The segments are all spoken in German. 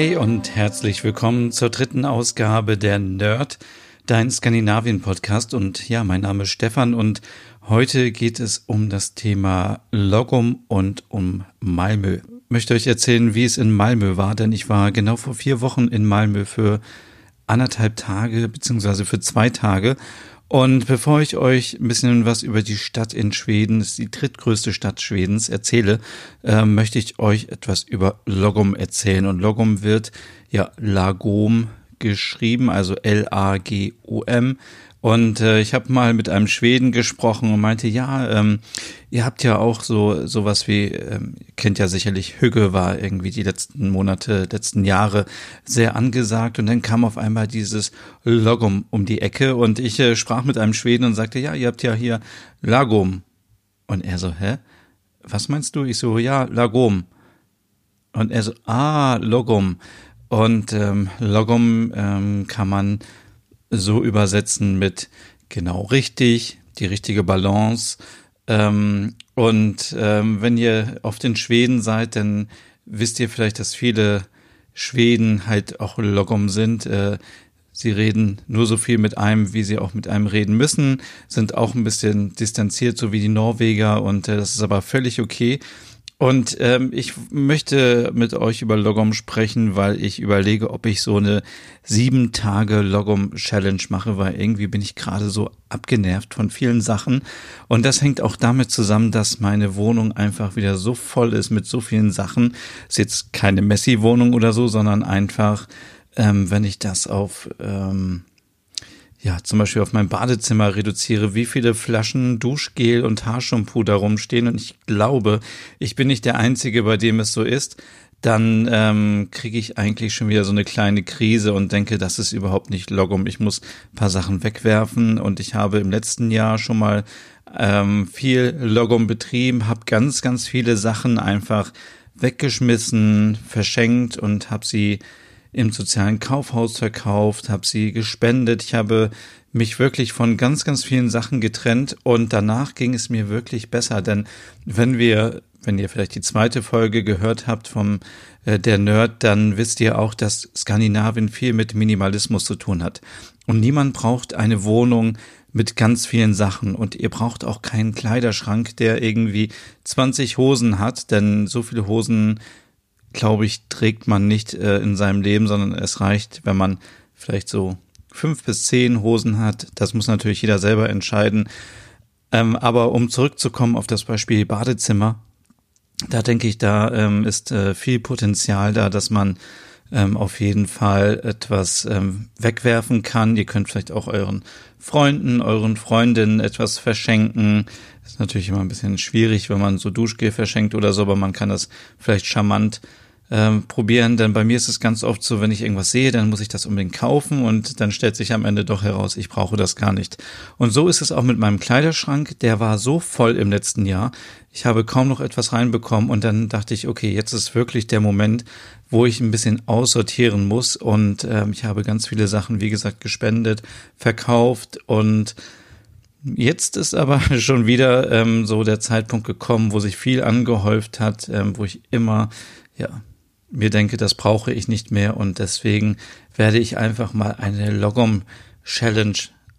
Hey und herzlich willkommen zur dritten Ausgabe der Nerd, dein Skandinavien-Podcast. Und ja, mein Name ist Stefan und heute geht es um das Thema Logum und um Malmö. Ich möchte euch erzählen, wie es in Malmö war, denn ich war genau vor vier Wochen in Malmö für anderthalb Tage beziehungsweise für zwei Tage und bevor ich euch ein bisschen was über die Stadt in Schweden, ist die drittgrößte Stadt Schwedens, erzähle, äh, möchte ich euch etwas über Logom erzählen. Und Logom wird ja Lagom geschrieben, also L-A-G-O-M. Und äh, ich habe mal mit einem Schweden gesprochen und meinte, ja, ähm, ihr habt ja auch so sowas wie, ähm, kennt ja sicherlich, Hügge war irgendwie die letzten Monate, letzten Jahre sehr angesagt und dann kam auf einmal dieses Logum um die Ecke und ich äh, sprach mit einem Schweden und sagte, ja, ihr habt ja hier Lagom. Und er so, hä? Was meinst du? Ich so, ja, Lagom. Und er so, ah, Logum. Und ähm, Logum ähm, kann man so übersetzen mit genau richtig, die richtige Balance. Ähm, und ähm, wenn ihr auf den Schweden seid, dann wisst ihr vielleicht, dass viele Schweden halt auch Logom sind. Äh, sie reden nur so viel mit einem, wie sie auch mit einem reden müssen, sind auch ein bisschen distanziert, so wie die Norweger, und äh, das ist aber völlig okay. Und ähm, ich möchte mit euch über Logom sprechen, weil ich überlege, ob ich so eine sieben Tage Logom Challenge mache, weil irgendwie bin ich gerade so abgenervt von vielen Sachen. Und das hängt auch damit zusammen, dass meine Wohnung einfach wieder so voll ist mit so vielen Sachen. Ist jetzt keine Messi-Wohnung oder so, sondern einfach, ähm, wenn ich das auf ähm, ja, zum Beispiel auf mein Badezimmer reduziere, wie viele Flaschen Duschgel und Haarshampoo da rumstehen. Und ich glaube, ich bin nicht der Einzige, bei dem es so ist, dann ähm, kriege ich eigentlich schon wieder so eine kleine Krise und denke, das ist überhaupt nicht Logum. Ich muss paar Sachen wegwerfen. Und ich habe im letzten Jahr schon mal ähm, viel Logum betrieben, habe ganz, ganz viele Sachen einfach weggeschmissen, verschenkt und habe sie im sozialen Kaufhaus verkauft, habe sie gespendet. Ich habe mich wirklich von ganz, ganz vielen Sachen getrennt und danach ging es mir wirklich besser. Denn wenn wir, wenn ihr vielleicht die zweite Folge gehört habt vom äh, der Nerd, dann wisst ihr auch, dass Skandinavien viel mit Minimalismus zu tun hat. Und niemand braucht eine Wohnung mit ganz vielen Sachen und ihr braucht auch keinen Kleiderschrank, der irgendwie 20 Hosen hat, denn so viele Hosen glaube ich, trägt man nicht äh, in seinem Leben, sondern es reicht, wenn man vielleicht so fünf bis zehn Hosen hat. Das muss natürlich jeder selber entscheiden. Ähm, aber um zurückzukommen auf das Beispiel Badezimmer, da denke ich, da ähm, ist äh, viel Potenzial da, dass man ähm, auf jeden Fall etwas ähm, wegwerfen kann. Ihr könnt vielleicht auch euren Freunden, euren Freundinnen etwas verschenken. ist natürlich immer ein bisschen schwierig, wenn man so Duschgel verschenkt oder so, aber man kann das vielleicht charmant ähm, probieren, denn bei mir ist es ganz oft so, wenn ich irgendwas sehe, dann muss ich das unbedingt kaufen und dann stellt sich am Ende doch heraus, ich brauche das gar nicht. Und so ist es auch mit meinem Kleiderschrank, der war so voll im letzten Jahr, ich habe kaum noch etwas reinbekommen und dann dachte ich, okay, jetzt ist wirklich der Moment, wo ich ein bisschen aussortieren muss und ähm, ich habe ganz viele Sachen, wie gesagt, gespendet, verkauft und Jetzt ist aber schon wieder ähm, so der Zeitpunkt gekommen, wo sich viel angehäuft hat, ähm, wo ich immer ja mir denke, das brauche ich nicht mehr und deswegen werde ich einfach mal eine Logom Challenge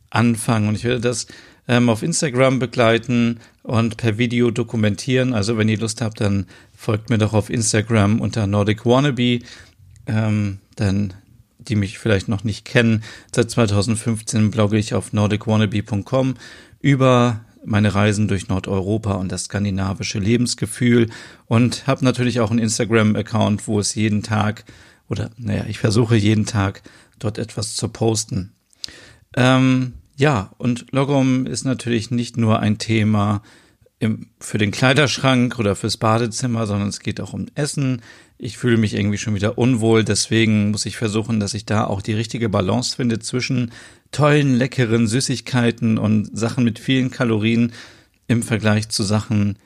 anfangen und ich werde das ähm, auf Instagram begleiten und per Video dokumentieren. Also wenn ihr Lust habt, dann folgt mir doch auf Instagram unter Nordic Wannabe. Ähm, dann die mich vielleicht noch nicht kennen, seit 2015 blogge ich auf nordicwannabe.com über meine Reisen durch Nordeuropa und das skandinavische Lebensgefühl und habe natürlich auch einen Instagram-Account, wo es jeden Tag oder naja, ich versuche jeden Tag dort etwas zu posten. Ähm, ja, und Logom ist natürlich nicht nur ein Thema im, für den Kleiderschrank oder fürs Badezimmer, sondern es geht auch um Essen. Ich fühle mich irgendwie schon wieder unwohl, deswegen muss ich versuchen, dass ich da auch die richtige Balance finde zwischen tollen, leckeren Süßigkeiten und Sachen mit vielen Kalorien im Vergleich zu Sachen,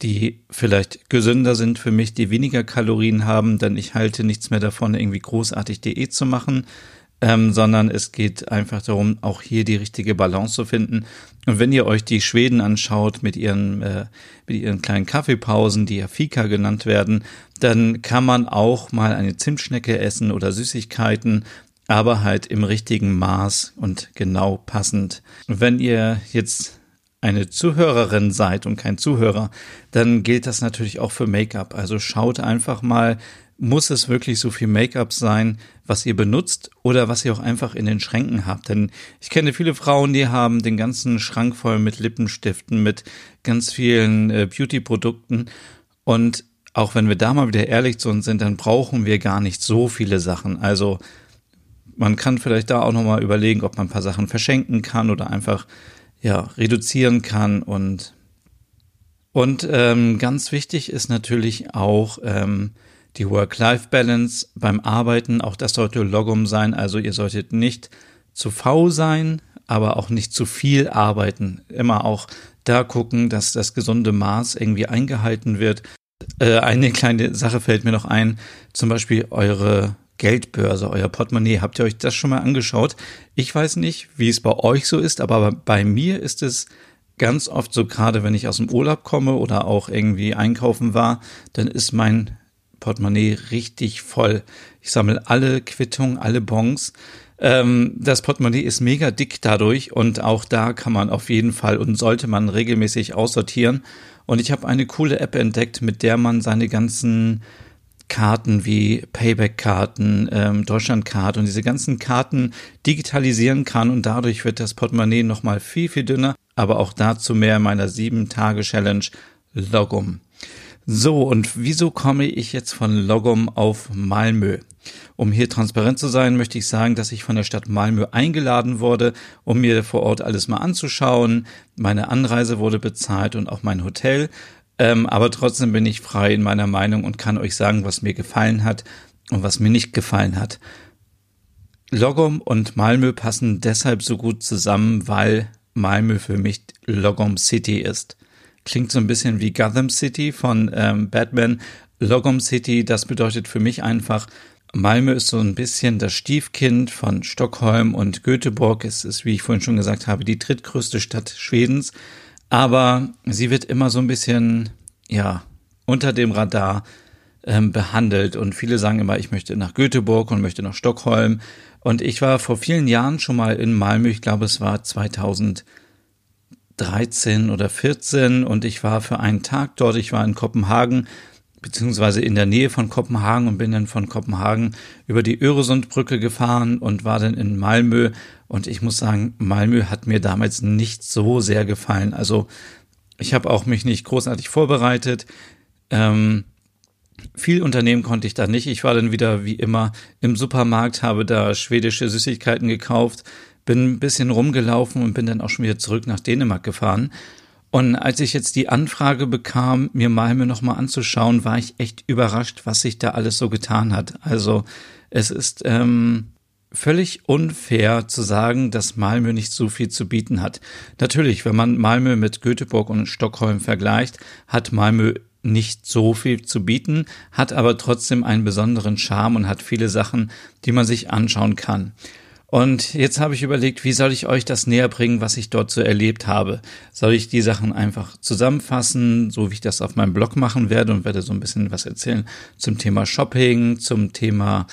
die vielleicht gesünder sind für mich, die weniger Kalorien haben, denn ich halte nichts mehr davon, irgendwie großartig Diät zu machen, ähm, sondern es geht einfach darum, auch hier die richtige Balance zu finden. Und wenn ihr euch die Schweden anschaut mit ihren, äh, mit ihren kleinen Kaffeepausen, die ja Fika genannt werden, dann kann man auch mal eine Zimtschnecke essen oder Süßigkeiten, aber halt im richtigen Maß und genau passend. wenn ihr jetzt eine Zuhörerin seid und kein Zuhörer, dann gilt das natürlich auch für Make-up. Also schaut einfach mal, muss es wirklich so viel Make-up sein, was ihr benutzt oder was ihr auch einfach in den Schränken habt? Denn ich kenne viele Frauen, die haben den ganzen Schrank voll mit Lippenstiften, mit ganz vielen äh, Beauty-Produkten und auch wenn wir da mal wieder ehrlich zu uns sind, dann brauchen wir gar nicht so viele Sachen. Also man kann vielleicht da auch nochmal überlegen, ob man ein paar Sachen verschenken kann oder einfach ja reduzieren kann und und ähm, ganz wichtig ist natürlich auch ähm, die Work-Life-Balance beim Arbeiten. Auch das sollte Logum sein. Also ihr solltet nicht zu faul sein, aber auch nicht zu viel arbeiten. Immer auch da gucken, dass das gesunde Maß irgendwie eingehalten wird. Äh, eine kleine Sache fällt mir noch ein, zum Beispiel eure Geldbörse, euer Portemonnaie. Habt ihr euch das schon mal angeschaut? Ich weiß nicht, wie es bei euch so ist, aber bei mir ist es ganz oft so, gerade wenn ich aus dem Urlaub komme oder auch irgendwie einkaufen war, dann ist mein Portemonnaie richtig voll. Ich sammle alle Quittungen, alle Bons. Ähm, das Portemonnaie ist mega dick dadurch und auch da kann man auf jeden Fall und sollte man regelmäßig aussortieren. Und ich habe eine coole App entdeckt, mit der man seine ganzen Karten wie Payback-Karten, ähm, Deutschland-Card und diese ganzen Karten digitalisieren kann und dadurch wird das Portemonnaie nochmal viel, viel dünner. Aber auch dazu mehr in meiner sieben Tage Challenge Logum. So, und wieso komme ich jetzt von Logum auf Malmö? Um hier transparent zu sein, möchte ich sagen, dass ich von der Stadt Malmö eingeladen wurde, um mir vor Ort alles mal anzuschauen. Meine Anreise wurde bezahlt und auch mein Hotel. Ähm, aber trotzdem bin ich frei in meiner Meinung und kann euch sagen, was mir gefallen hat und was mir nicht gefallen hat. Logom und Malmö passen deshalb so gut zusammen, weil Malmö für mich Logom City ist. Klingt so ein bisschen wie Gotham City von ähm, Batman. Logom City, das bedeutet für mich einfach, Malmö ist so ein bisschen das Stiefkind von Stockholm und Göteborg. Es ist, wie ich vorhin schon gesagt habe, die drittgrößte Stadt Schwedens. Aber sie wird immer so ein bisschen, ja, unter dem Radar ähm, behandelt. Und viele sagen immer, ich möchte nach Göteborg und möchte nach Stockholm. Und ich war vor vielen Jahren schon mal in Malmö. Ich glaube, es war 2013 oder 14 und ich war für einen Tag dort. Ich war in Kopenhagen beziehungsweise in der Nähe von Kopenhagen und bin dann von Kopenhagen über die Öresundbrücke gefahren und war dann in Malmö. Und ich muss sagen, Malmö hat mir damals nicht so sehr gefallen. Also ich habe auch mich nicht großartig vorbereitet. Ähm, viel Unternehmen konnte ich da nicht. Ich war dann wieder wie immer im Supermarkt, habe da schwedische Süßigkeiten gekauft, bin ein bisschen rumgelaufen und bin dann auch schon wieder zurück nach Dänemark gefahren. Und als ich jetzt die Anfrage bekam, mir Malmö nochmal anzuschauen, war ich echt überrascht, was sich da alles so getan hat. Also es ist ähm, völlig unfair zu sagen, dass Malmö nicht so viel zu bieten hat. Natürlich, wenn man Malmö mit Göteborg und Stockholm vergleicht, hat Malmö nicht so viel zu bieten, hat aber trotzdem einen besonderen Charme und hat viele Sachen, die man sich anschauen kann. Und jetzt habe ich überlegt, wie soll ich euch das näher bringen, was ich dort so erlebt habe? Soll ich die Sachen einfach zusammenfassen, so wie ich das auf meinem Blog machen werde und werde so ein bisschen was erzählen zum Thema Shopping, zum Thema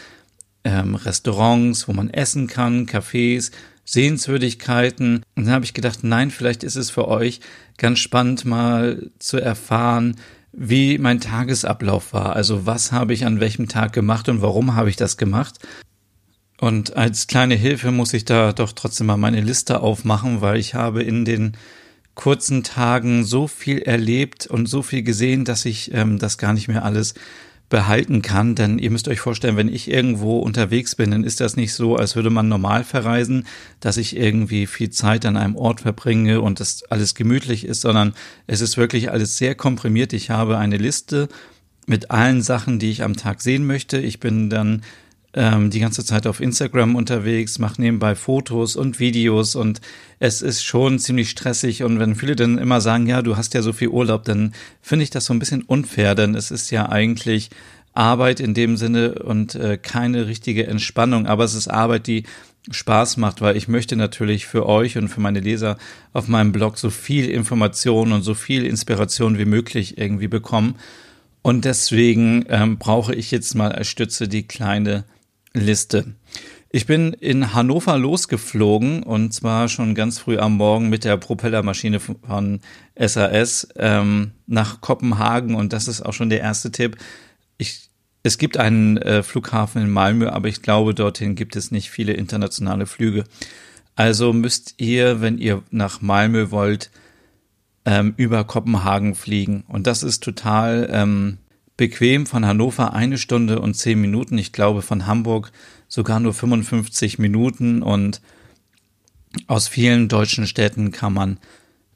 ähm, Restaurants, wo man essen kann, Cafés, Sehenswürdigkeiten. Und dann habe ich gedacht, nein, vielleicht ist es für euch ganz spannend mal zu erfahren, wie mein Tagesablauf war. Also was habe ich an welchem Tag gemacht und warum habe ich das gemacht? Und als kleine Hilfe muss ich da doch trotzdem mal meine Liste aufmachen, weil ich habe in den kurzen Tagen so viel erlebt und so viel gesehen, dass ich ähm, das gar nicht mehr alles behalten kann. Denn ihr müsst euch vorstellen, wenn ich irgendwo unterwegs bin, dann ist das nicht so, als würde man normal verreisen, dass ich irgendwie viel Zeit an einem Ort verbringe und das alles gemütlich ist, sondern es ist wirklich alles sehr komprimiert. Ich habe eine Liste mit allen Sachen, die ich am Tag sehen möchte. Ich bin dann ähm, die ganze Zeit auf Instagram unterwegs, mache nebenbei Fotos und Videos und es ist schon ziemlich stressig und wenn viele dann immer sagen, ja, du hast ja so viel Urlaub, dann finde ich das so ein bisschen unfair, denn es ist ja eigentlich Arbeit in dem Sinne und äh, keine richtige Entspannung, aber es ist Arbeit, die Spaß macht, weil ich möchte natürlich für euch und für meine Leser auf meinem Blog so viel Information und so viel Inspiration wie möglich irgendwie bekommen. Und deswegen ähm, brauche ich jetzt mal als Stütze die kleine Liste. Ich bin in Hannover losgeflogen und zwar schon ganz früh am Morgen mit der Propellermaschine von SAS ähm, nach Kopenhagen und das ist auch schon der erste Tipp. Ich, es gibt einen äh, Flughafen in Malmö, aber ich glaube, dorthin gibt es nicht viele internationale Flüge. Also müsst ihr, wenn ihr nach Malmö wollt, ähm, über Kopenhagen fliegen. Und das ist total ähm, bequem von Hannover eine Stunde und zehn Minuten. Ich glaube von Hamburg sogar nur 55 Minuten und aus vielen deutschen Städten kann man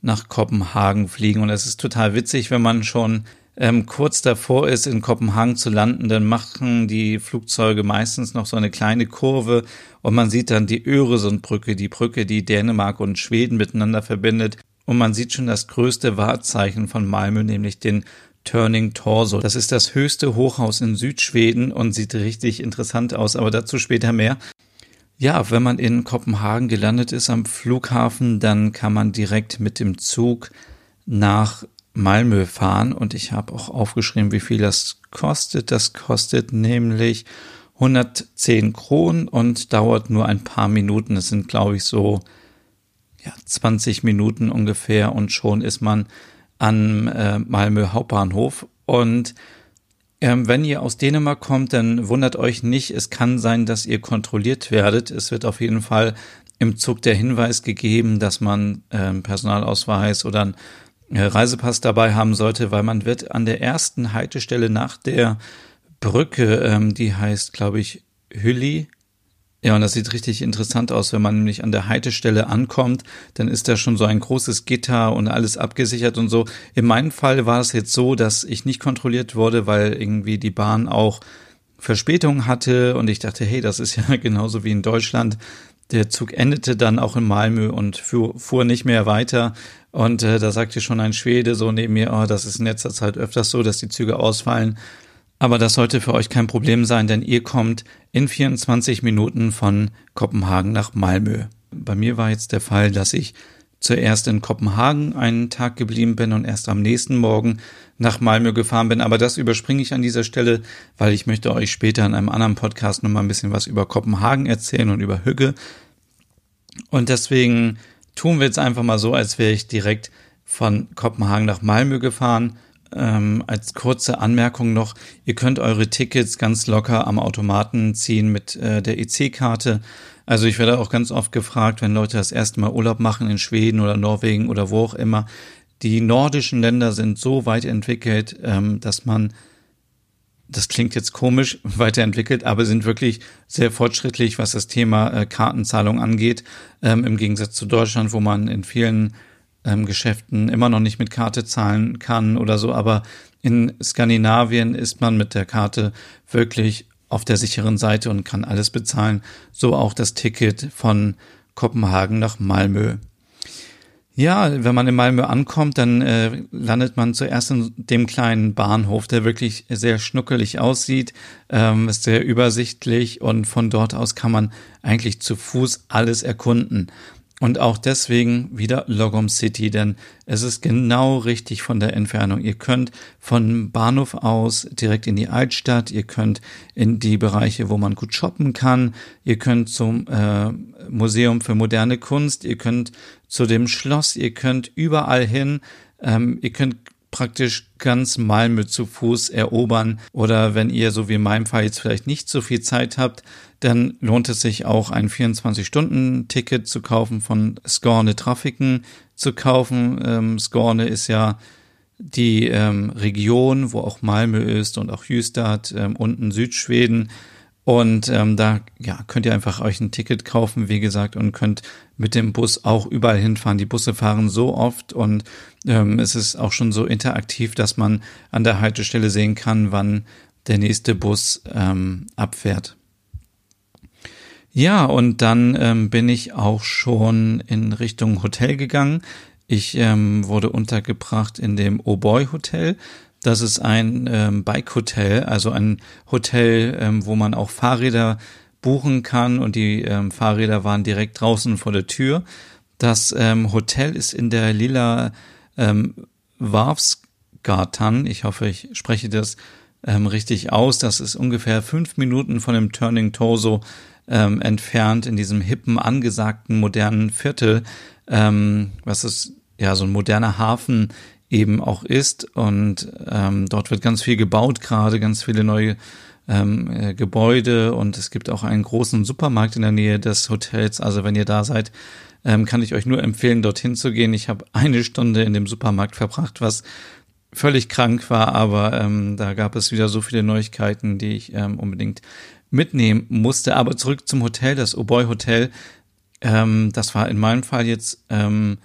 nach Kopenhagen fliegen. Und es ist total witzig, wenn man schon ähm, kurz davor ist, in Kopenhagen zu landen, dann machen die Flugzeuge meistens noch so eine kleine Kurve und man sieht dann die Öresundbrücke, die Brücke, die Dänemark und Schweden miteinander verbindet. Und man sieht schon das größte Wahrzeichen von Malmö, nämlich den Turning Torso. Das ist das höchste Hochhaus in Südschweden und sieht richtig interessant aus, aber dazu später mehr. Ja, wenn man in Kopenhagen gelandet ist am Flughafen, dann kann man direkt mit dem Zug nach Malmö fahren und ich habe auch aufgeschrieben, wie viel das kostet. Das kostet nämlich 110 Kronen und dauert nur ein paar Minuten. Es sind, glaube ich, so ja, 20 Minuten ungefähr und schon ist man an äh, Malmö Hauptbahnhof. Und ähm, wenn ihr aus Dänemark kommt, dann wundert euch nicht, es kann sein, dass ihr kontrolliert werdet. Es wird auf jeden Fall im Zug der Hinweis gegeben, dass man äh, Personalausweis oder einen äh, Reisepass dabei haben sollte, weil man wird an der ersten Haltestelle nach der Brücke, ähm, die heißt, glaube ich, Hülli, ja, und das sieht richtig interessant aus, wenn man nämlich an der Haltestelle ankommt, dann ist da schon so ein großes Gitter und alles abgesichert und so. In meinem Fall war es jetzt so, dass ich nicht kontrolliert wurde, weil irgendwie die Bahn auch Verspätung hatte und ich dachte, hey, das ist ja genauso wie in Deutschland. Der Zug endete dann auch in Malmö und fuhr, nicht mehr weiter. Und äh, da sagte schon ein Schwede so neben mir, oh, das ist in letzter Zeit öfters so, dass die Züge ausfallen. Aber das sollte für euch kein Problem sein, denn ihr kommt in 24 Minuten von Kopenhagen nach Malmö. Bei mir war jetzt der Fall, dass ich zuerst in Kopenhagen einen Tag geblieben bin und erst am nächsten Morgen nach Malmö gefahren bin. Aber das überspringe ich an dieser Stelle, weil ich möchte euch später in einem anderen Podcast nochmal ein bisschen was über Kopenhagen erzählen und über Hügge. Und deswegen tun wir jetzt einfach mal so, als wäre ich direkt von Kopenhagen nach Malmö gefahren ähm, als kurze Anmerkung noch, ihr könnt eure Tickets ganz locker am Automaten ziehen mit äh, der EC-Karte. Also ich werde auch ganz oft gefragt, wenn Leute das erste Mal Urlaub machen in Schweden oder Norwegen oder wo auch immer. Die nordischen Länder sind so weit entwickelt, ähm, dass man, das klingt jetzt komisch, weiterentwickelt, aber sind wirklich sehr fortschrittlich, was das Thema äh, Kartenzahlung angeht, ähm, im Gegensatz zu Deutschland, wo man in vielen ähm, Geschäften immer noch nicht mit Karte zahlen kann oder so, aber in Skandinavien ist man mit der Karte wirklich auf der sicheren Seite und kann alles bezahlen. So auch das Ticket von Kopenhagen nach Malmö. Ja, wenn man in Malmö ankommt, dann äh, landet man zuerst in dem kleinen Bahnhof, der wirklich sehr schnuckelig aussieht, ähm, ist sehr übersichtlich und von dort aus kann man eigentlich zu Fuß alles erkunden. Und auch deswegen wieder Logom City, denn es ist genau richtig von der Entfernung. Ihr könnt von Bahnhof aus direkt in die Altstadt, ihr könnt in die Bereiche, wo man gut shoppen kann, ihr könnt zum äh, Museum für moderne Kunst, ihr könnt zu dem Schloss, ihr könnt überall hin, ähm, ihr könnt praktisch ganz Malmö zu Fuß erobern. Oder wenn ihr, so wie in meinem Fall, jetzt vielleicht nicht so viel Zeit habt, dann lohnt es sich auch ein 24-Stunden-Ticket zu kaufen von Skorne Trafiken zu kaufen. Ähm, Skorne ist ja die ähm, Region, wo auch Malmö ist und auch Jüstad, ähm, unten Südschweden. Und ähm, da ja, könnt ihr einfach euch ein Ticket kaufen, wie gesagt, und könnt mit dem Bus auch überall hinfahren. Die Busse fahren so oft und ähm, es ist auch schon so interaktiv, dass man an der Haltestelle sehen kann, wann der nächste Bus ähm, abfährt. Ja, und dann ähm, bin ich auch schon in Richtung Hotel gegangen. Ich ähm, wurde untergebracht in dem Oh Boy Hotel. Das ist ein ähm, Bike-Hotel, also ein Hotel, ähm, wo man auch Fahrräder buchen kann und die ähm, Fahrräder waren direkt draußen vor der Tür. Das ähm, Hotel ist in der lila ähm, Warfsgatan. Ich hoffe, ich spreche das ähm, richtig aus. Das ist ungefähr fünf Minuten von dem Turning Torso ähm, entfernt in diesem hippen, angesagten, modernen Viertel, ähm, was ist ja so ein moderner Hafen eben auch ist. Und ähm, dort wird ganz viel gebaut gerade, ganz viele neue ähm, äh, Gebäude und es gibt auch einen großen Supermarkt in der Nähe des Hotels. Also wenn ihr da seid, ähm, kann ich euch nur empfehlen, dorthin zu gehen. Ich habe eine Stunde in dem Supermarkt verbracht, was völlig krank war, aber ähm, da gab es wieder so viele Neuigkeiten, die ich ähm, unbedingt mitnehmen musste. Aber zurück zum Hotel, das Oboy Hotel. Ähm, das war in meinem Fall jetzt ähm,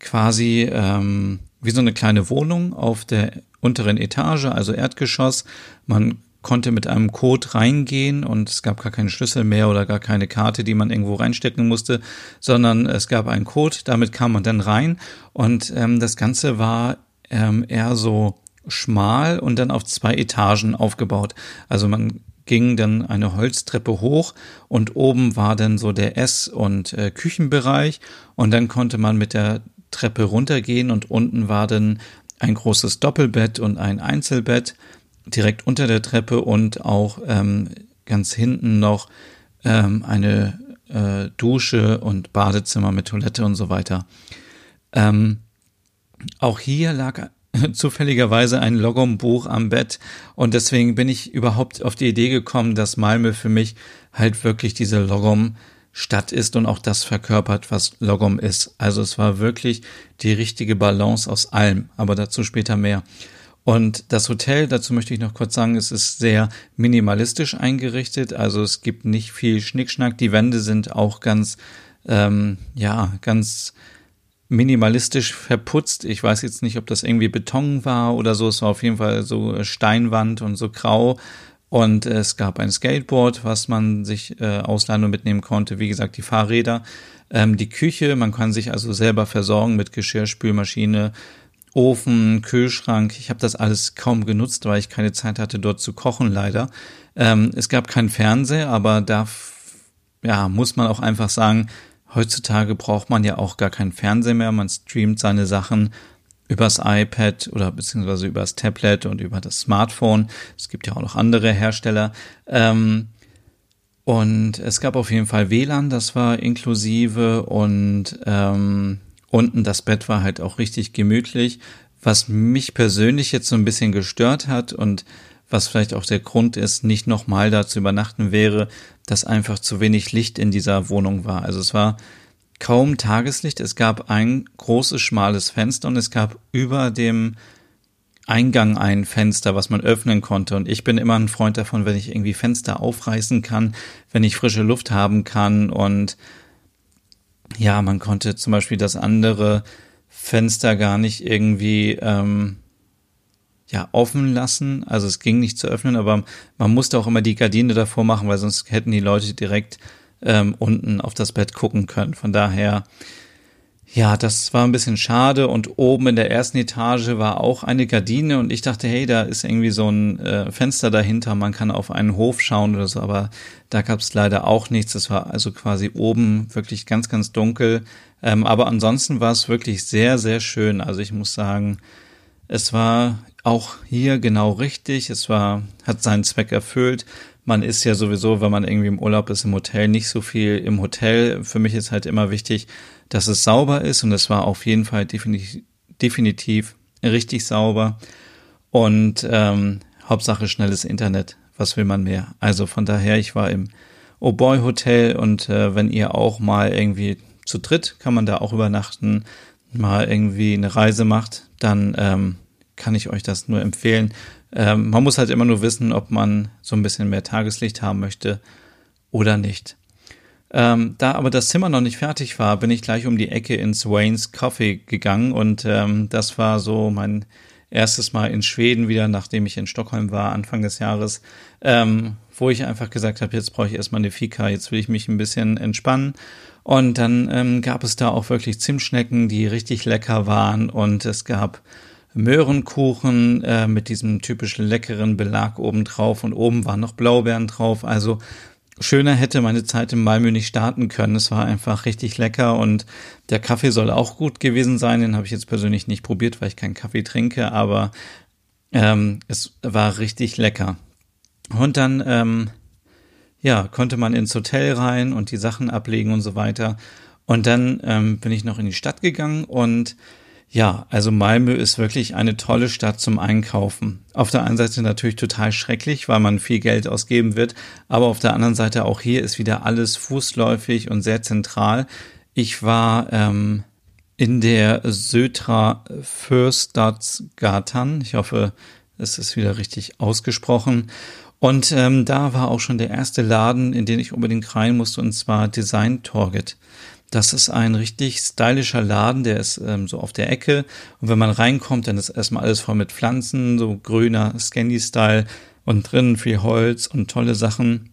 quasi ähm, wie so eine kleine Wohnung auf der unteren Etage, also Erdgeschoss. Man konnte mit einem Code reingehen und es gab gar keinen Schlüssel mehr oder gar keine Karte, die man irgendwo reinstecken musste, sondern es gab einen Code, damit kam man dann rein und ähm, das Ganze war ähm, eher so schmal und dann auf zwei Etagen aufgebaut. Also man ging dann eine Holztreppe hoch und oben war dann so der Ess- und äh, Küchenbereich und dann konnte man mit der Treppe runtergehen und unten war dann ein großes Doppelbett und ein Einzelbett direkt unter der Treppe und auch ähm, ganz hinten noch ähm, eine äh, Dusche und Badezimmer mit Toilette und so weiter. Ähm, auch hier lag zufälligerweise ein Logom-Buch am Bett und deswegen bin ich überhaupt auf die Idee gekommen, dass Malmö für mich halt wirklich diese Logom Stadt ist und auch das verkörpert, was Logom ist. Also es war wirklich die richtige Balance aus allem, aber dazu später mehr. Und das Hotel, dazu möchte ich noch kurz sagen, es ist sehr minimalistisch eingerichtet, also es gibt nicht viel Schnickschnack, die Wände sind auch ganz, ähm, ja, ganz minimalistisch verputzt. Ich weiß jetzt nicht, ob das irgendwie Beton war oder so. Es war auf jeden Fall so Steinwand und so grau. Und es gab ein Skateboard, was man sich äh, ausleihen und mitnehmen konnte. Wie gesagt, die Fahrräder, ähm, die Küche. Man kann sich also selber versorgen mit Geschirrspülmaschine, Ofen, Kühlschrank. Ich habe das alles kaum genutzt, weil ich keine Zeit hatte, dort zu kochen, leider. Ähm, es gab keinen Fernseher, aber da ja, muss man auch einfach sagen, heutzutage braucht man ja auch gar keinen Fernseher mehr. Man streamt seine Sachen übers iPad oder beziehungsweise übers Tablet und über das Smartphone. Es gibt ja auch noch andere Hersteller. Ähm, und es gab auf jeden Fall WLAN, das war inklusive und ähm, unten das Bett war halt auch richtig gemütlich. Was mich persönlich jetzt so ein bisschen gestört hat und was vielleicht auch der Grund ist, nicht nochmal da zu übernachten wäre, dass einfach zu wenig Licht in dieser Wohnung war. Also es war kaum Tageslicht. Es gab ein großes, schmales Fenster und es gab über dem Eingang ein Fenster, was man öffnen konnte. Und ich bin immer ein Freund davon, wenn ich irgendwie Fenster aufreißen kann, wenn ich frische Luft haben kann. Und ja, man konnte zum Beispiel das andere Fenster gar nicht irgendwie ähm, ja offen lassen. Also es ging nicht zu öffnen, aber man musste auch immer die Gardine davor machen, weil sonst hätten die Leute direkt ähm, unten auf das Bett gucken können. Von daher, ja, das war ein bisschen schade. Und oben in der ersten Etage war auch eine Gardine und ich dachte, hey, da ist irgendwie so ein äh, Fenster dahinter, man kann auf einen Hof schauen oder so, aber da gab es leider auch nichts. Es war also quasi oben wirklich ganz, ganz dunkel. Ähm, aber ansonsten war es wirklich sehr, sehr schön. Also ich muss sagen, es war auch hier genau richtig. Es war, hat seinen Zweck erfüllt man ist ja sowieso, wenn man irgendwie im Urlaub ist, im Hotel nicht so viel im Hotel. Für mich ist halt immer wichtig, dass es sauber ist und es war auf jeden Fall definitiv, definitiv richtig sauber und ähm, Hauptsache schnelles Internet. Was will man mehr? Also von daher, ich war im Oh Boy Hotel und äh, wenn ihr auch mal irgendwie zu dritt kann man da auch übernachten, mal irgendwie eine Reise macht, dann ähm, kann ich euch das nur empfehlen. Ähm, man muss halt immer nur wissen, ob man so ein bisschen mehr Tageslicht haben möchte oder nicht. Ähm, da aber das Zimmer noch nicht fertig war, bin ich gleich um die Ecke ins Wayne's Coffee gegangen und ähm, das war so mein erstes Mal in Schweden wieder, nachdem ich in Stockholm war, Anfang des Jahres, ähm, wo ich einfach gesagt habe, jetzt brauche ich erstmal eine Fika, jetzt will ich mich ein bisschen entspannen. Und dann ähm, gab es da auch wirklich Zimtschnecken, die richtig lecker waren und es gab Möhrenkuchen äh, mit diesem typischen leckeren Belag oben drauf und oben waren noch Blaubeeren drauf. Also schöner hätte meine Zeit in Malmö nicht starten können. Es war einfach richtig lecker und der Kaffee soll auch gut gewesen sein. Den habe ich jetzt persönlich nicht probiert, weil ich keinen Kaffee trinke, aber ähm, es war richtig lecker. Und dann, ähm, ja, konnte man ins Hotel rein und die Sachen ablegen und so weiter. Und dann ähm, bin ich noch in die Stadt gegangen und ja, also Malmö ist wirklich eine tolle Stadt zum Einkaufen. Auf der einen Seite natürlich total schrecklich, weil man viel Geld ausgeben wird, aber auf der anderen Seite auch hier ist wieder alles fußläufig und sehr zentral. Ich war ähm, in der Södra Fürstadsgatan. Ich hoffe, es ist wieder richtig ausgesprochen. Und ähm, da war auch schon der erste Laden, in den ich unbedingt rein musste, und zwar Design Target. Das ist ein richtig stylischer Laden, der ist ähm, so auf der Ecke. Und wenn man reinkommt, dann ist erstmal alles voll mit Pflanzen, so grüner Scandi-Style und drinnen viel Holz und tolle Sachen.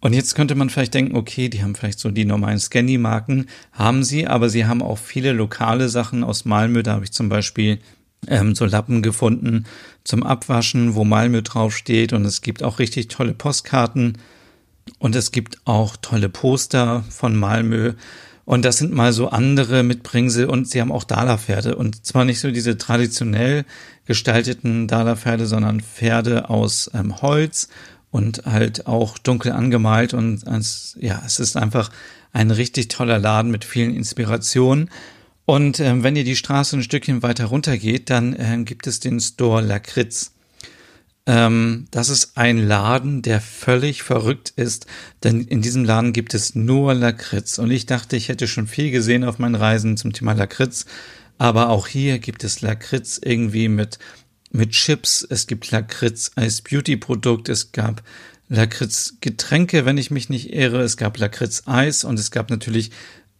Und jetzt könnte man vielleicht denken, okay, die haben vielleicht so die normalen Scandi-Marken, haben sie, aber sie haben auch viele lokale Sachen aus Malmö. Da habe ich zum Beispiel ähm, so Lappen gefunden zum Abwaschen, wo Malmö draufsteht. Und es gibt auch richtig tolle Postkarten und es gibt auch tolle Poster von Malmö. Und das sind mal so andere Mitbringsel und sie haben auch Dala-Pferde. Und zwar nicht so diese traditionell gestalteten Dala-Pferde, sondern Pferde aus ähm, Holz und halt auch dunkel angemalt. Und es, ja, es ist einfach ein richtig toller Laden mit vielen Inspirationen. Und ähm, wenn ihr die Straße ein Stückchen weiter runter geht, dann ähm, gibt es den Store Lakritz. Ähm, das ist ein Laden, der völlig verrückt ist, denn in diesem Laden gibt es nur Lakritz. Und ich dachte, ich hätte schon viel gesehen auf meinen Reisen zum Thema Lakritz. Aber auch hier gibt es Lakritz irgendwie mit, mit Chips. Es gibt Lakritz als Beauty-Produkt. Es gab Lakritz Getränke, wenn ich mich nicht irre. Es gab Lakritz Eis und es gab natürlich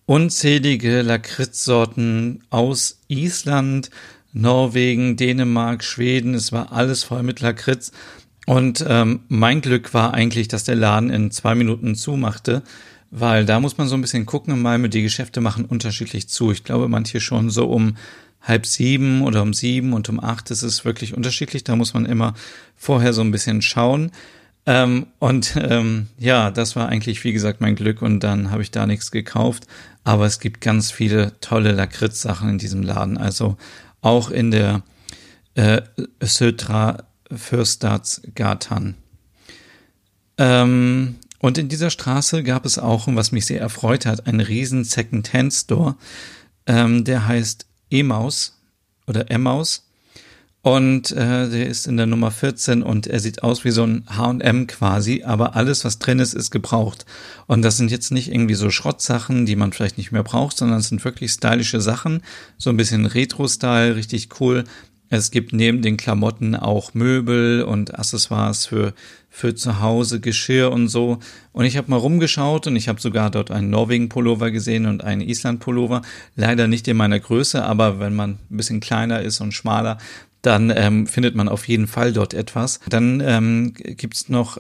unzählige Lakritzsorten aus Island, Norwegen, Dänemark, Schweden, es war alles voll mit Lakritz. Und ähm, mein Glück war eigentlich, dass der Laden in zwei Minuten zumachte, weil da muss man so ein bisschen gucken in Malmö, die Geschäfte machen unterschiedlich zu. Ich glaube, manche schon so um halb sieben oder um sieben und um acht. Ist wirklich unterschiedlich. Da muss man immer vorher so ein bisschen schauen. Ähm, und ähm, ja, das war eigentlich, wie gesagt, mein Glück und dann habe ich da nichts gekauft. Aber es gibt ganz viele tolle Lakritz-Sachen in diesem Laden. Also auch in der äh, Södra Fürstadsgatan. Ähm, und in dieser Straße gab es auch, was mich sehr erfreut hat, einen riesen Second-Hand-Store, ähm, der heißt Emaus oder Emmaus. Und äh, der ist in der Nummer 14 und er sieht aus wie so ein HM quasi, aber alles, was drin ist, ist gebraucht. Und das sind jetzt nicht irgendwie so Schrottsachen, die man vielleicht nicht mehr braucht, sondern es sind wirklich stylische Sachen. So ein bisschen Retro-Style, richtig cool. Es gibt neben den Klamotten auch Möbel und Accessoires für, für zu Hause, Geschirr und so. Und ich habe mal rumgeschaut und ich habe sogar dort einen Norwegen-Pullover gesehen und einen Island-Pullover. Leider nicht in meiner Größe, aber wenn man ein bisschen kleiner ist und schmaler, dann ähm, findet man auf jeden Fall dort etwas. Dann ähm, gibt's noch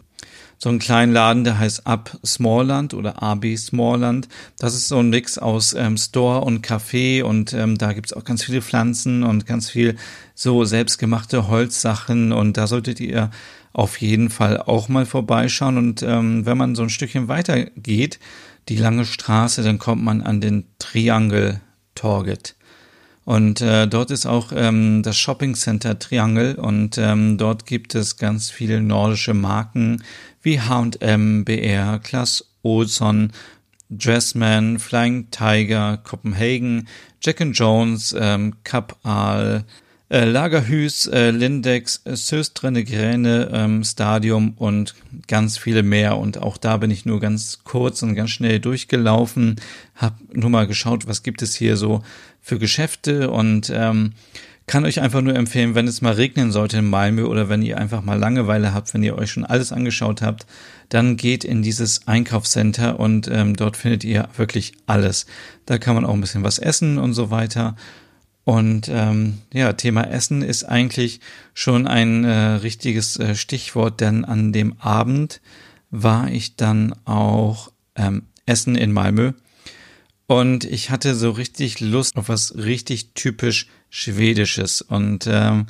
so einen kleinen Laden, der heißt Up Smallland oder AB Smallland. Das ist so ein Mix aus ähm, Store und Café und ähm, da gibt's auch ganz viele Pflanzen und ganz viel so selbstgemachte Holzsachen und da solltet ihr auf jeden Fall auch mal vorbeischauen. Und ähm, wenn man so ein Stückchen weiter geht, die lange Straße, dann kommt man an den Triangle Target. Und äh, dort ist auch ähm, das Shopping Center Triangle und ähm, dort gibt es ganz viele nordische Marken wie H&M, BR, Klaas Olsson, Dressman, Flying Tiger, Copenhagen, Jack and Jones, ähm, Cap Aal, äh, Lagerhüs, äh, Lindex, äh, Söstrene Gräne, ähm, Stadium und ganz viele mehr. Und auch da bin ich nur ganz kurz und ganz schnell durchgelaufen, hab nur mal geschaut, was gibt es hier so für Geschäfte und ähm, kann euch einfach nur empfehlen, wenn es mal regnen sollte in Malmö oder wenn ihr einfach mal Langeweile habt, wenn ihr euch schon alles angeschaut habt, dann geht in dieses Einkaufscenter und ähm, dort findet ihr wirklich alles. Da kann man auch ein bisschen was essen und so weiter. Und ähm, ja, Thema Essen ist eigentlich schon ein äh, richtiges äh, Stichwort, denn an dem Abend war ich dann auch ähm, essen in Malmö. Und ich hatte so richtig Lust auf was richtig typisch Schwedisches. Und ähm,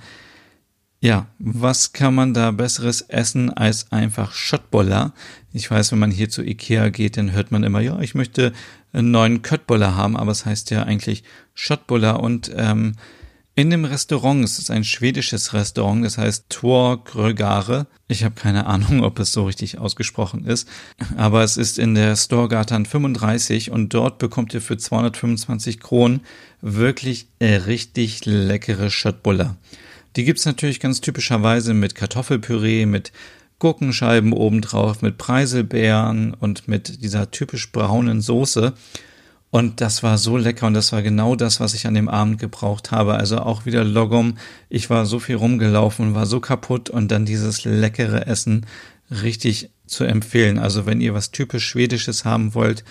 ja, was kann man da besseres essen als einfach Schottboller? Ich weiß, wenn man hier zu Ikea geht, dann hört man immer, ja, ich möchte einen neuen Köttboller haben, aber es heißt ja eigentlich Schottboller und ähm, in dem Restaurant, es ist ein schwedisches Restaurant, das heißt Tor Grögare. Ich habe keine Ahnung, ob es so richtig ausgesprochen ist, aber es ist in der Storgatan 35 und dort bekommt ihr für 225 Kronen wirklich äh, richtig leckere Schöttbuller. Die gibt's natürlich ganz typischerweise mit Kartoffelpüree, mit Gurkenscheiben obendrauf, mit Preiselbeeren und mit dieser typisch braunen Soße. Und das war so lecker und das war genau das, was ich an dem Abend gebraucht habe. Also auch wieder Logom. Ich war so viel rumgelaufen, war so kaputt und dann dieses leckere Essen richtig zu empfehlen. Also wenn ihr was typisch Schwedisches haben wollt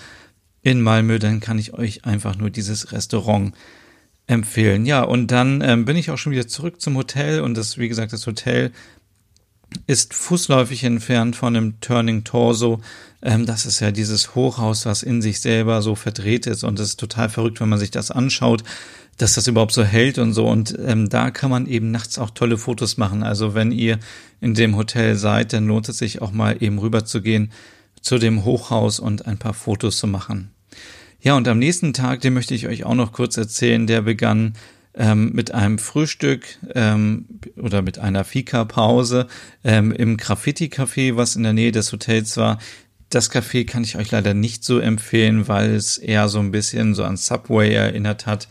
in Malmö, dann kann ich euch einfach nur dieses Restaurant empfehlen. Ja, und dann ähm, bin ich auch schon wieder zurück zum Hotel und das, wie gesagt, das Hotel ist fußläufig entfernt von dem Turning Torso. Ähm, das ist ja dieses Hochhaus, was in sich selber so verdreht ist und es ist total verrückt, wenn man sich das anschaut, dass das überhaupt so hält und so. Und ähm, da kann man eben nachts auch tolle Fotos machen. Also wenn ihr in dem Hotel seid, dann lohnt es sich auch mal eben rüber zu gehen zu dem Hochhaus und ein paar Fotos zu machen. Ja, und am nächsten Tag, den möchte ich euch auch noch kurz erzählen, der begann ähm, mit einem Frühstück ähm, oder mit einer Fika-Pause ähm, im Graffiti-Café, was in der Nähe des Hotels war. Das Café kann ich euch leider nicht so empfehlen, weil es eher so ein bisschen so an Subway erinnert hat.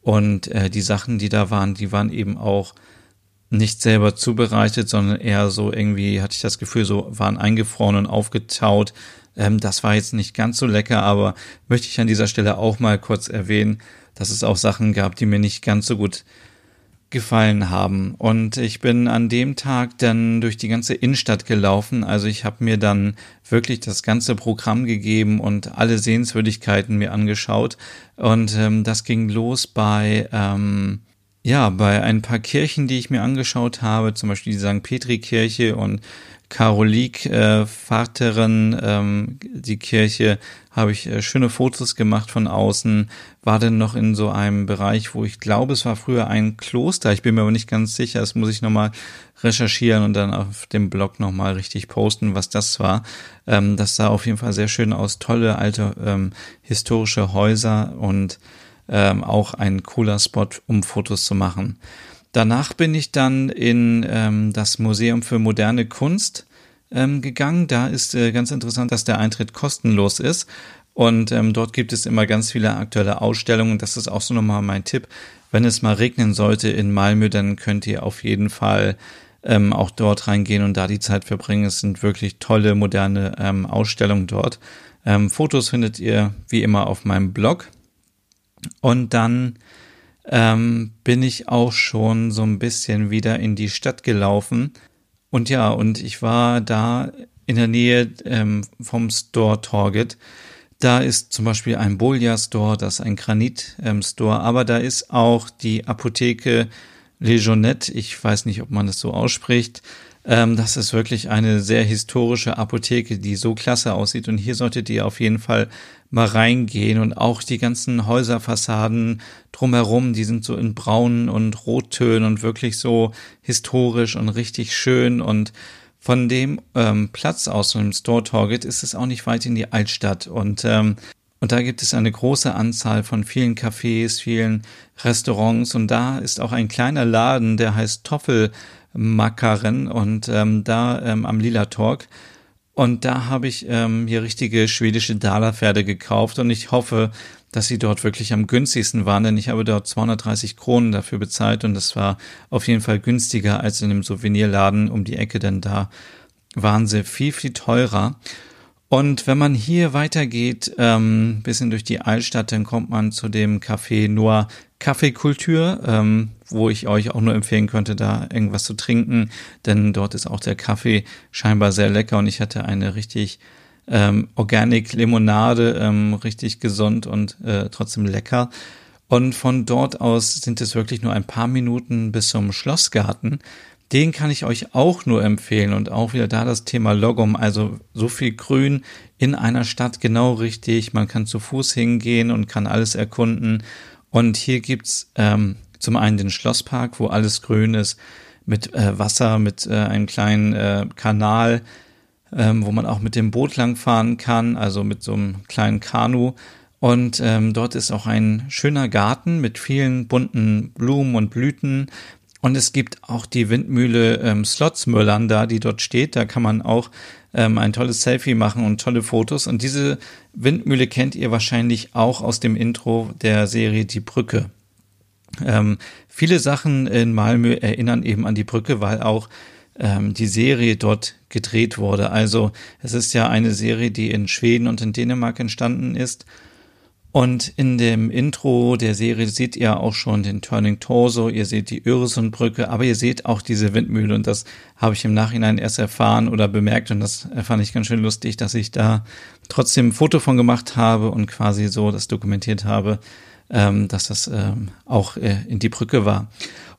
Und äh, die Sachen, die da waren, die waren eben auch nicht selber zubereitet, sondern eher so irgendwie, hatte ich das Gefühl, so waren eingefroren und aufgetaut. Ähm, das war jetzt nicht ganz so lecker, aber möchte ich an dieser Stelle auch mal kurz erwähnen dass es auch Sachen gab, die mir nicht ganz so gut gefallen haben. Und ich bin an dem Tag dann durch die ganze Innenstadt gelaufen. Also ich habe mir dann wirklich das ganze Programm gegeben und alle Sehenswürdigkeiten mir angeschaut. Und ähm, das ging los bei ähm, ja, bei ein paar Kirchen, die ich mir angeschaut habe, zum Beispiel die St. Petri-Kirche und Karolik äh, Vaterin, ähm, die Kirche, habe ich äh, schöne Fotos gemacht von außen, war dann noch in so einem Bereich, wo ich glaube, es war früher ein Kloster, ich bin mir aber nicht ganz sicher, das muss ich nochmal recherchieren und dann auf dem Blog nochmal richtig posten, was das war. Ähm, das sah auf jeden Fall sehr schön aus, tolle alte ähm, historische Häuser und ähm, auch ein cooler Spot, um Fotos zu machen. Danach bin ich dann in ähm, das Museum für moderne Kunst ähm, gegangen. Da ist äh, ganz interessant, dass der Eintritt kostenlos ist. Und ähm, dort gibt es immer ganz viele aktuelle Ausstellungen. Das ist auch so nochmal mein Tipp. Wenn es mal regnen sollte in Malmö, dann könnt ihr auf jeden Fall ähm, auch dort reingehen und da die Zeit verbringen. Es sind wirklich tolle, moderne ähm, Ausstellungen dort. Ähm, Fotos findet ihr wie immer auf meinem Blog. Und dann ähm, bin ich auch schon so ein bisschen wieder in die Stadt gelaufen. Und ja, und ich war da in der Nähe ähm, vom Store Target. Da ist zum Beispiel ein Bolia Store, das ist ein Granit ähm, Store, aber da ist auch die Apotheke Legionette. Ich weiß nicht, ob man das so ausspricht. Ähm, das ist wirklich eine sehr historische Apotheke, die so klasse aussieht. Und hier solltet ihr auf jeden Fall mal reingehen und auch die ganzen Häuserfassaden drumherum, die sind so in braunen und rottönen und wirklich so historisch und richtig schön. Und von dem ähm, Platz aus, von dem Store Target, ist es auch nicht weit in die Altstadt. Und ähm, und da gibt es eine große Anzahl von vielen Cafés, vielen Restaurants. Und da ist auch ein kleiner Laden, der heißt Toffel Makaren und ähm, da ähm, am Lila Talk. Und da habe ich ähm, hier richtige schwedische Dalerpferde gekauft und ich hoffe, dass sie dort wirklich am günstigsten waren, denn ich habe dort 230 Kronen dafür bezahlt und das war auf jeden Fall günstiger als in dem Souvenirladen um die Ecke, denn da waren sie viel, viel teurer. Und wenn man hier weitergeht, ähm, bisschen durch die Altstadt, dann kommt man zu dem Café Noir Kaffeekultur, ähm, wo ich euch auch nur empfehlen könnte, da irgendwas zu trinken, denn dort ist auch der Kaffee scheinbar sehr lecker und ich hatte eine richtig ähm, Organic Limonade, ähm, richtig gesund und äh, trotzdem lecker. Und von dort aus sind es wirklich nur ein paar Minuten bis zum Schlossgarten. Den kann ich euch auch nur empfehlen und auch wieder da das Thema Logum, also so viel Grün in einer Stadt genau richtig. Man kann zu Fuß hingehen und kann alles erkunden. Und hier gibt's ähm, zum einen den Schlosspark, wo alles grün ist, mit äh, Wasser, mit äh, einem kleinen äh, Kanal, ähm, wo man auch mit dem Boot langfahren kann, also mit so einem kleinen Kanu. Und ähm, dort ist auch ein schöner Garten mit vielen bunten Blumen und Blüten. Und es gibt auch die Windmühle ähm, Slotsmüllern da, die dort steht. Da kann man auch ähm, ein tolles Selfie machen und tolle Fotos. Und diese Windmühle kennt ihr wahrscheinlich auch aus dem Intro der Serie Die Brücke. Ähm, viele Sachen in Malmö erinnern eben an die Brücke, weil auch ähm, die Serie dort gedreht wurde. Also es ist ja eine Serie, die in Schweden und in Dänemark entstanden ist und in dem Intro der Serie seht ihr auch schon den Turning Torso, ihr seht die Öresundbrücke, aber ihr seht auch diese Windmühle und das habe ich im Nachhinein erst erfahren oder bemerkt und das fand ich ganz schön lustig, dass ich da trotzdem ein Foto von gemacht habe und quasi so das dokumentiert habe, ähm, dass das ähm, auch äh, in die Brücke war.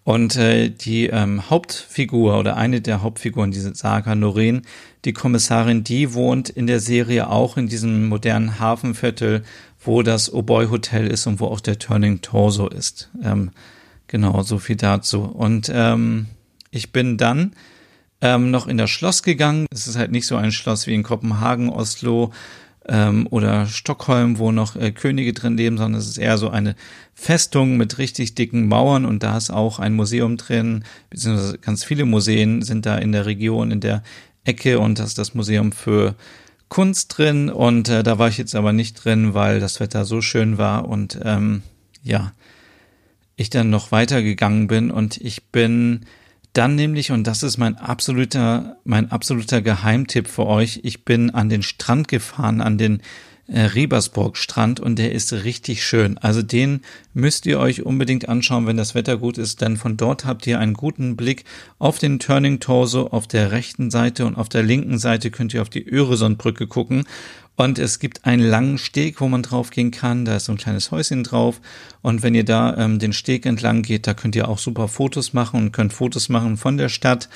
Und äh, die ähm, Hauptfigur oder eine der Hauptfiguren, diese Saga Noreen, die Kommissarin, die wohnt in der Serie auch in diesem modernen Hafenviertel wo das O'Boy Hotel ist und wo auch der Turning Torso ist. Ähm, genau, so viel dazu. Und ähm, ich bin dann ähm, noch in das Schloss gegangen. Es ist halt nicht so ein Schloss wie in Kopenhagen, Oslo ähm, oder Stockholm, wo noch äh, Könige drin leben, sondern es ist eher so eine Festung mit richtig dicken Mauern und da ist auch ein Museum drin, beziehungsweise ganz viele Museen sind da in der Region, in der Ecke und das ist das Museum für Kunst drin und äh, da war ich jetzt aber nicht drin, weil das Wetter so schön war und ähm, ja, ich dann noch weitergegangen bin und ich bin dann nämlich, und das ist mein absoluter, mein absoluter Geheimtipp für euch, ich bin an den Strand gefahren, an den äh, Riebersburg Strand und der ist richtig schön. Also den müsst ihr euch unbedingt anschauen, wenn das Wetter gut ist, denn von dort habt ihr einen guten Blick auf den Turning Torso auf der rechten Seite und auf der linken Seite könnt ihr auf die Öresundbrücke gucken und es gibt einen langen Steg, wo man drauf gehen kann. Da ist so ein kleines Häuschen drauf. Und wenn ihr da ähm, den Steg entlang geht, da könnt ihr auch super Fotos machen und könnt Fotos machen von der Stadt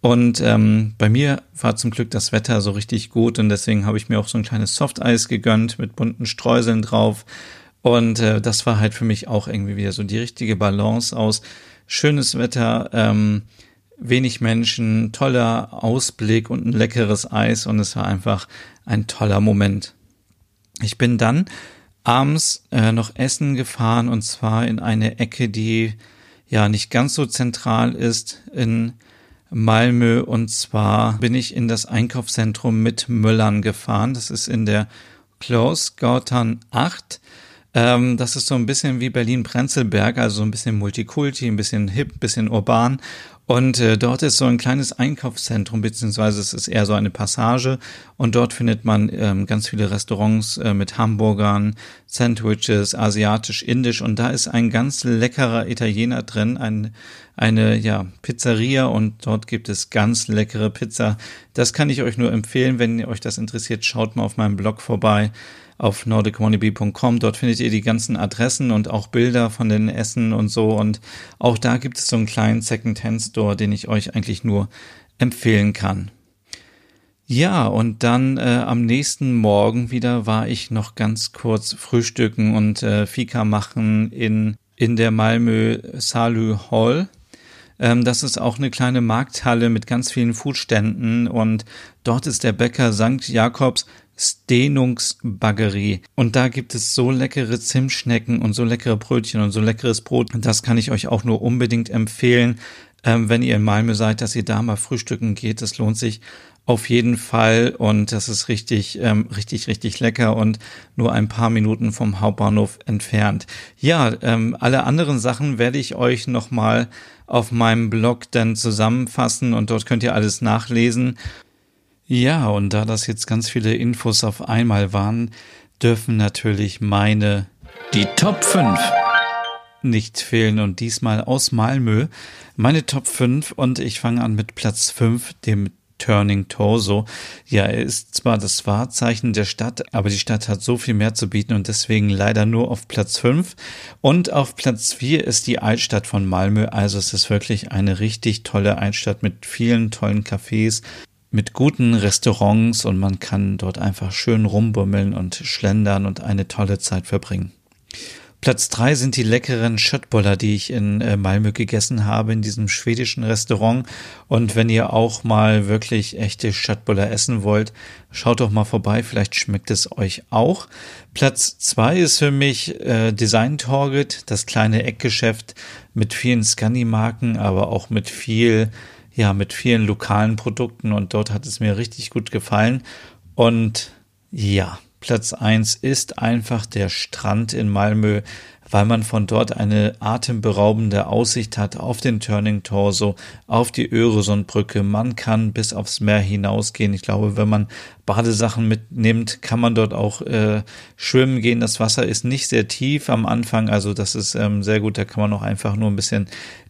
und ähm, bei mir war zum Glück das Wetter so richtig gut und deswegen habe ich mir auch so ein kleines Softeis gegönnt mit bunten Streuseln drauf. Und äh, das war halt für mich auch irgendwie wieder so die richtige Balance aus schönes Wetter, ähm, wenig Menschen, toller Ausblick und ein leckeres Eis und es war einfach ein toller Moment. Ich bin dann abends äh, noch essen gefahren und zwar in eine Ecke, die ja nicht ganz so zentral ist in Malmö und zwar bin ich in das Einkaufszentrum mit Möllern gefahren. Das ist in der Klausgautan 8. Ähm, das ist so ein bisschen wie Berlin-Prenzlberg, also so ein bisschen Multikulti, ein bisschen hip, ein bisschen urban. Und äh, dort ist so ein kleines Einkaufszentrum, beziehungsweise es ist eher so eine Passage. Und dort findet man ähm, ganz viele Restaurants äh, mit Hamburgern, Sandwiches, asiatisch, indisch. Und da ist ein ganz leckerer Italiener drin, ein, eine ja, Pizzeria. Und dort gibt es ganz leckere Pizza. Das kann ich euch nur empfehlen. Wenn euch das interessiert, schaut mal auf meinem Blog vorbei auf nordicwannabe.com. Dort findet ihr die ganzen Adressen und auch Bilder von den Essen und so. Und auch da gibt es so einen kleinen Second-Hand-Store, den ich euch eigentlich nur empfehlen kann. Ja, und dann äh, am nächsten Morgen wieder war ich noch ganz kurz frühstücken und äh, Fika machen in, in der Malmö Salü Hall. Ähm, das ist auch eine kleine Markthalle mit ganz vielen Foodständen und dort ist der Bäcker St. Jakobs Stenungsbaggerie. Und da gibt es so leckere Zimtschnecken und so leckere Brötchen und so leckeres Brot. Das kann ich euch auch nur unbedingt empfehlen, ähm, wenn ihr in Malmö seid, dass ihr da mal frühstücken geht. Das lohnt sich auf jeden Fall und das ist richtig, ähm, richtig, richtig lecker und nur ein paar Minuten vom Hauptbahnhof entfernt. Ja, ähm, alle anderen Sachen werde ich euch nochmal auf meinem Blog dann zusammenfassen und dort könnt ihr alles nachlesen. Ja, und da das jetzt ganz viele Infos auf einmal waren, dürfen natürlich meine Die Top 5 nicht fehlen und diesmal aus Malmö. Meine Top 5 und ich fange an mit Platz 5, dem Turning Torso. Ja, er ist zwar das Wahrzeichen der Stadt, aber die Stadt hat so viel mehr zu bieten und deswegen leider nur auf Platz 5. Und auf Platz 4 ist die Altstadt von Malmö. Also es ist wirklich eine richtig tolle Altstadt mit vielen tollen Cafés, mit guten Restaurants und man kann dort einfach schön rumbummeln und schlendern und eine tolle Zeit verbringen. Platz drei sind die leckeren Schöttboller, die ich in äh, Malmö gegessen habe, in diesem schwedischen Restaurant. Und wenn ihr auch mal wirklich echte Schöttboller essen wollt, schaut doch mal vorbei, vielleicht schmeckt es euch auch. Platz zwei ist für mich äh, Design Target, das kleine Eckgeschäft mit vielen Scandi-Marken, aber auch mit viel, ja, mit vielen lokalen Produkten. Und dort hat es mir richtig gut gefallen. Und ja, Platz eins ist einfach der Strand in Malmö weil man von dort eine atemberaubende Aussicht hat auf den Turning Torso, auf die Öresundbrücke. Man kann bis aufs Meer hinausgehen. Ich glaube, wenn man Badesachen mitnimmt, kann man dort auch äh, schwimmen gehen. Das Wasser ist nicht sehr tief am Anfang, also das ist ähm, sehr gut. Da kann man auch einfach nur ein bisschen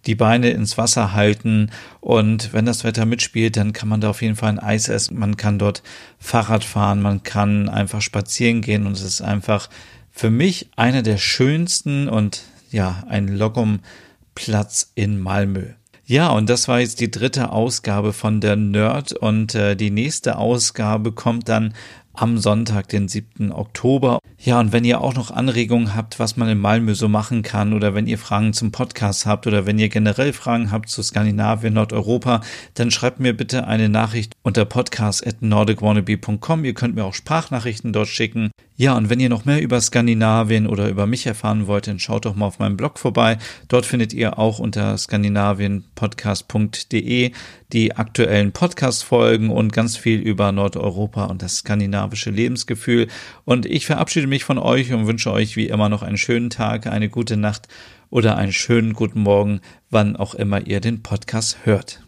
die Beine ins Wasser halten. Und wenn das Wetter mitspielt, dann kann man da auf jeden Fall ein Eis essen. Man kann dort Fahrrad fahren, man kann einfach spazieren gehen und es ist einfach für mich einer der schönsten und ja, ein Logum-Platz in Malmö. Ja, und das war jetzt die dritte Ausgabe von der Nerd und äh, die nächste Ausgabe kommt dann am Sonntag, den 7. Oktober. Ja, und wenn ihr auch noch Anregungen habt, was man in Malmö so machen kann oder wenn ihr Fragen zum Podcast habt oder wenn ihr generell Fragen habt zu Skandinavien, Nordeuropa, dann schreibt mir bitte eine Nachricht unter podcast.nordicwannabe.com. Ihr könnt mir auch Sprachnachrichten dort schicken. Ja, und wenn ihr noch mehr über Skandinavien oder über mich erfahren wollt, dann schaut doch mal auf meinem Blog vorbei. Dort findet ihr auch unter skandinavienpodcast.de die aktuellen Podcast-Folgen und ganz viel über Nordeuropa und das skandinavische Lebensgefühl. Und ich verabschiede mich von euch und wünsche euch wie immer noch einen schönen Tag, eine gute Nacht oder einen schönen guten Morgen, wann auch immer ihr den Podcast hört.